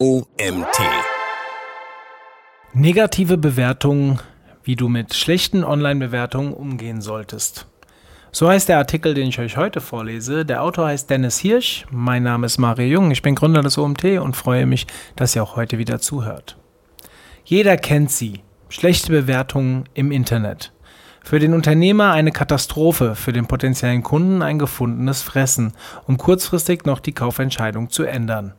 OMT. Negative Bewertungen, wie du mit schlechten Online-Bewertungen umgehen solltest. So heißt der Artikel, den ich euch heute vorlese. Der Autor heißt Dennis Hirsch. Mein Name ist Mario Jung. Ich bin Gründer des OMT und freue mich, dass ihr auch heute wieder zuhört. Jeder kennt sie. Schlechte Bewertungen im Internet. Für den Unternehmer eine Katastrophe, für den potenziellen Kunden ein gefundenes Fressen, um kurzfristig noch die Kaufentscheidung zu ändern.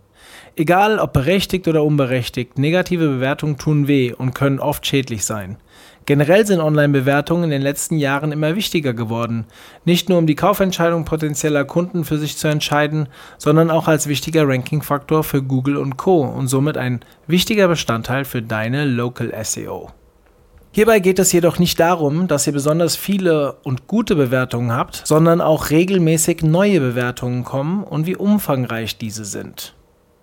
Egal ob berechtigt oder unberechtigt, negative Bewertungen tun weh und können oft schädlich sein. Generell sind Online-Bewertungen in den letzten Jahren immer wichtiger geworden, nicht nur um die Kaufentscheidung potenzieller Kunden für sich zu entscheiden, sondern auch als wichtiger Ranking-Faktor für Google und Co. und somit ein wichtiger Bestandteil für deine Local SEO. Hierbei geht es jedoch nicht darum, dass ihr besonders viele und gute Bewertungen habt, sondern auch regelmäßig neue Bewertungen kommen und wie umfangreich diese sind.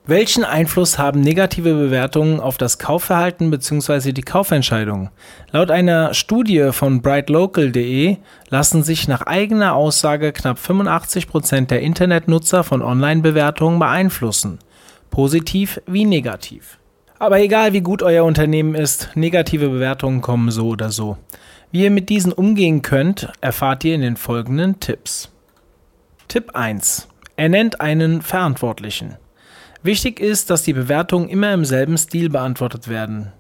Welchen Einfluss haben negative Bewertungen auf das Kaufverhalten bzw. die Kaufentscheidung? Laut einer Studie von brightlocal.de lassen sich nach eigener Aussage knapp 85 Prozent der Internetnutzer von Online-Bewertungen beeinflussen, positiv wie negativ. Aber egal wie gut euer Unternehmen ist, negative Bewertungen kommen so oder so. Wie ihr mit diesen umgehen könnt, erfahrt ihr in den folgenden Tipps. Tipp 1. Er nennt einen Verantwortlichen. Wichtig ist, dass die Bewertungen immer im selben Stil beantwortet werden.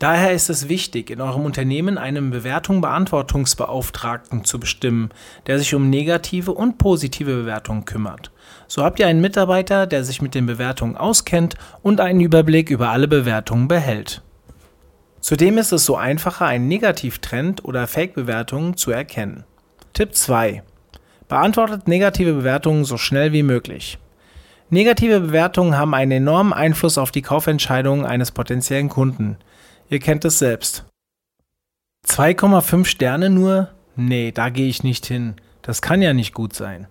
Daher ist es wichtig, in eurem Unternehmen einen Bewertung-Beantwortungsbeauftragten zu bestimmen, der sich um negative und positive Bewertungen kümmert. So habt ihr einen Mitarbeiter, der sich mit den Bewertungen auskennt und einen Überblick über alle Bewertungen behält. Zudem ist es so einfacher, einen Negativtrend oder Fake-Bewertungen zu erkennen. Tipp 2. Beantwortet negative Bewertungen so schnell wie möglich. Negative Bewertungen haben einen enormen Einfluss auf die Kaufentscheidungen eines potenziellen Kunden. Ihr kennt es selbst. 2,5 Sterne nur? Nee, da gehe ich nicht hin. Das kann ja nicht gut sein.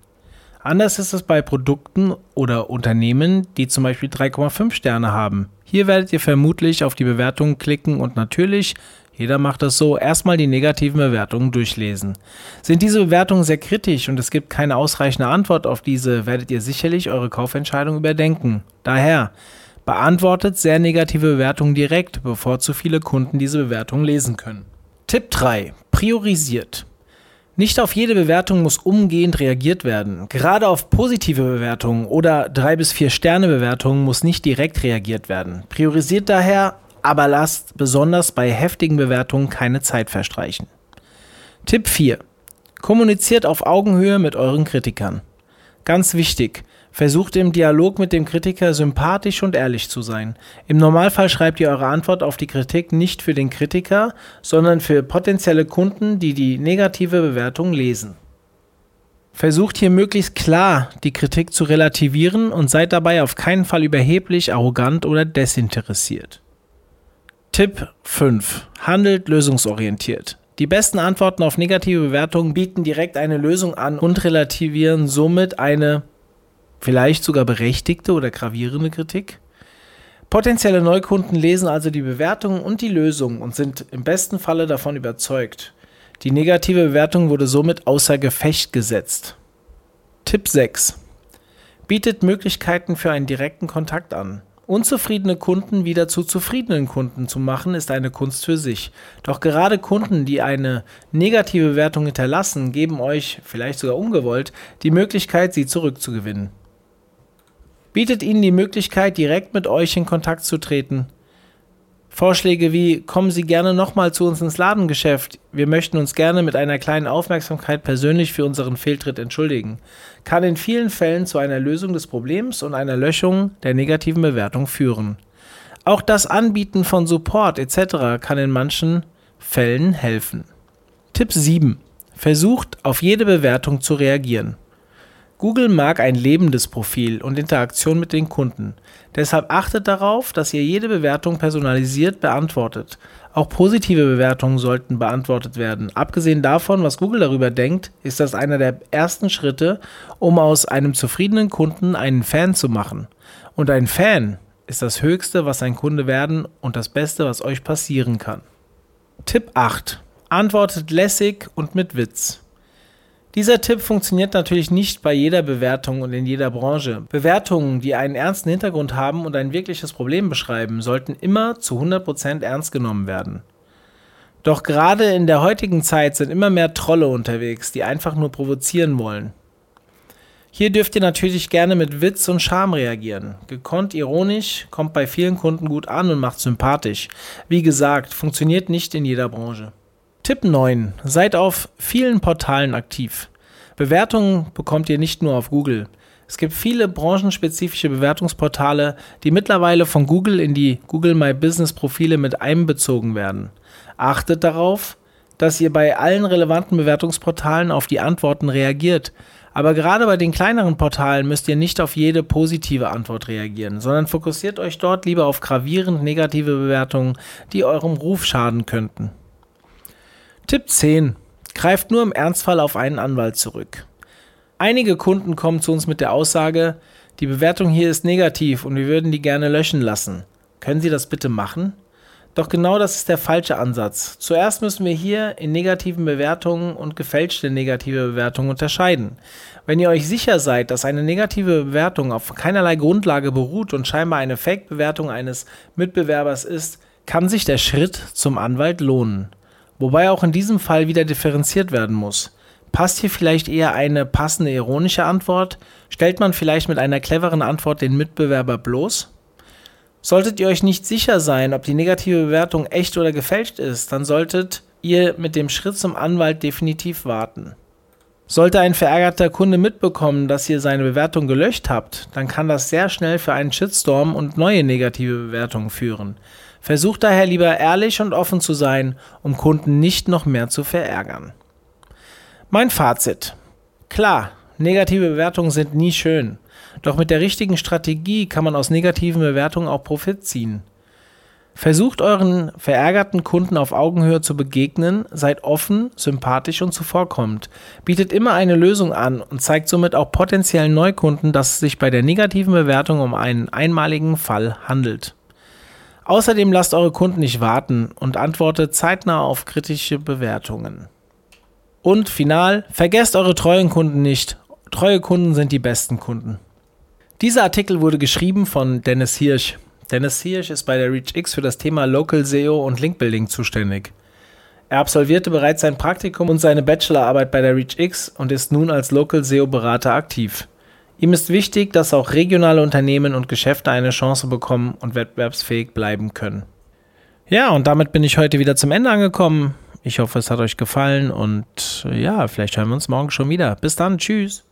Anders ist es bei Produkten oder Unternehmen, die zum Beispiel 3,5 Sterne haben. Hier werdet ihr vermutlich auf die Bewertungen klicken und natürlich jeder macht es so, erstmal die negativen Bewertungen durchlesen. Sind diese Bewertungen sehr kritisch und es gibt keine ausreichende Antwort auf diese, werdet ihr sicherlich eure Kaufentscheidung überdenken. Daher, beantwortet sehr negative Bewertungen direkt, bevor zu viele Kunden diese Bewertungen lesen können. Tipp 3. Priorisiert. Nicht auf jede Bewertung muss umgehend reagiert werden. Gerade auf positive Bewertungen oder 3 bis 4 Sterne Bewertungen muss nicht direkt reagiert werden. Priorisiert daher aber lasst besonders bei heftigen Bewertungen keine Zeit verstreichen. Tipp 4. Kommuniziert auf Augenhöhe mit euren Kritikern. Ganz wichtig, versucht im Dialog mit dem Kritiker sympathisch und ehrlich zu sein. Im Normalfall schreibt ihr eure Antwort auf die Kritik nicht für den Kritiker, sondern für potenzielle Kunden, die die negative Bewertung lesen. Versucht hier möglichst klar die Kritik zu relativieren und seid dabei auf keinen Fall überheblich, arrogant oder desinteressiert. Tipp 5. Handelt lösungsorientiert. Die besten Antworten auf negative Bewertungen bieten direkt eine Lösung an und relativieren somit eine vielleicht sogar berechtigte oder gravierende Kritik. Potenzielle Neukunden lesen also die Bewertungen und die Lösung und sind im besten Falle davon überzeugt. Die negative Bewertung wurde somit außer Gefecht gesetzt. Tipp 6. Bietet Möglichkeiten für einen direkten Kontakt an. Unzufriedene Kunden wieder zu zufriedenen Kunden zu machen, ist eine Kunst für sich. Doch gerade Kunden, die eine negative Bewertung hinterlassen, geben euch, vielleicht sogar ungewollt, die Möglichkeit, sie zurückzugewinnen. Bietet ihnen die Möglichkeit, direkt mit euch in Kontakt zu treten. Vorschläge wie kommen Sie gerne nochmal zu uns ins Ladengeschäft. Wir möchten uns gerne mit einer kleinen Aufmerksamkeit persönlich für unseren Fehltritt entschuldigen, kann in vielen Fällen zu einer Lösung des Problems und einer Löschung der negativen Bewertung führen. Auch das Anbieten von Support etc. kann in manchen Fällen helfen. Tipp 7. Versucht auf jede Bewertung zu reagieren. Google mag ein lebendes Profil und Interaktion mit den Kunden. Deshalb achtet darauf, dass ihr jede Bewertung personalisiert beantwortet. Auch positive Bewertungen sollten beantwortet werden. Abgesehen davon, was Google darüber denkt, ist das einer der ersten Schritte, um aus einem zufriedenen Kunden einen Fan zu machen. Und ein Fan ist das Höchste, was ein Kunde werden und das Beste, was euch passieren kann. Tipp 8. Antwortet lässig und mit Witz. Dieser Tipp funktioniert natürlich nicht bei jeder Bewertung und in jeder Branche. Bewertungen, die einen ernsten Hintergrund haben und ein wirkliches Problem beschreiben, sollten immer zu 100% ernst genommen werden. Doch gerade in der heutigen Zeit sind immer mehr Trolle unterwegs, die einfach nur provozieren wollen. Hier dürft ihr natürlich gerne mit Witz und Charme reagieren. Gekonnt ironisch, kommt bei vielen Kunden gut an und macht sympathisch. Wie gesagt, funktioniert nicht in jeder Branche. Tipp 9. Seid auf vielen Portalen aktiv. Bewertungen bekommt ihr nicht nur auf Google. Es gibt viele branchenspezifische Bewertungsportale, die mittlerweile von Google in die Google My Business Profile mit einbezogen werden. Achtet darauf, dass ihr bei allen relevanten Bewertungsportalen auf die Antworten reagiert. Aber gerade bei den kleineren Portalen müsst ihr nicht auf jede positive Antwort reagieren, sondern fokussiert euch dort lieber auf gravierend negative Bewertungen, die eurem Ruf schaden könnten. Tipp 10. Greift nur im Ernstfall auf einen Anwalt zurück. Einige Kunden kommen zu uns mit der Aussage, die Bewertung hier ist negativ und wir würden die gerne löschen lassen. Können Sie das bitte machen? Doch genau das ist der falsche Ansatz. Zuerst müssen wir hier in negativen Bewertungen und gefälschte negative Bewertungen unterscheiden. Wenn ihr euch sicher seid, dass eine negative Bewertung auf keinerlei Grundlage beruht und scheinbar eine Fake-Bewertung eines Mitbewerbers ist, kann sich der Schritt zum Anwalt lohnen. Wobei auch in diesem Fall wieder differenziert werden muss. Passt hier vielleicht eher eine passende ironische Antwort? Stellt man vielleicht mit einer cleveren Antwort den Mitbewerber bloß? Solltet ihr euch nicht sicher sein, ob die negative Bewertung echt oder gefälscht ist, dann solltet ihr mit dem Schritt zum Anwalt definitiv warten. Sollte ein verärgerter Kunde mitbekommen, dass ihr seine Bewertung gelöscht habt, dann kann das sehr schnell für einen Shitstorm und neue negative Bewertungen führen. Versucht daher lieber ehrlich und offen zu sein, um Kunden nicht noch mehr zu verärgern. Mein Fazit. Klar, negative Bewertungen sind nie schön. Doch mit der richtigen Strategie kann man aus negativen Bewertungen auch Profit ziehen. Versucht euren verärgerten Kunden auf Augenhöhe zu begegnen, seid offen, sympathisch und zuvorkommend. Bietet immer eine Lösung an und zeigt somit auch potenziellen Neukunden, dass es sich bei der negativen Bewertung um einen einmaligen Fall handelt. Außerdem lasst eure Kunden nicht warten und antwortet zeitnah auf kritische Bewertungen. Und final, vergesst eure treuen Kunden nicht. Treue Kunden sind die besten Kunden. Dieser Artikel wurde geschrieben von Dennis Hirsch. Dennis Hirsch ist bei der ReachX für das Thema Local SEO und Linkbuilding zuständig. Er absolvierte bereits sein Praktikum und seine Bachelorarbeit bei der ReachX und ist nun als Local SEO Berater aktiv. Ihm ist wichtig, dass auch regionale Unternehmen und Geschäfte eine Chance bekommen und wettbewerbsfähig bleiben können. Ja, und damit bin ich heute wieder zum Ende angekommen. Ich hoffe, es hat euch gefallen und ja, vielleicht hören wir uns morgen schon wieder. Bis dann, tschüss.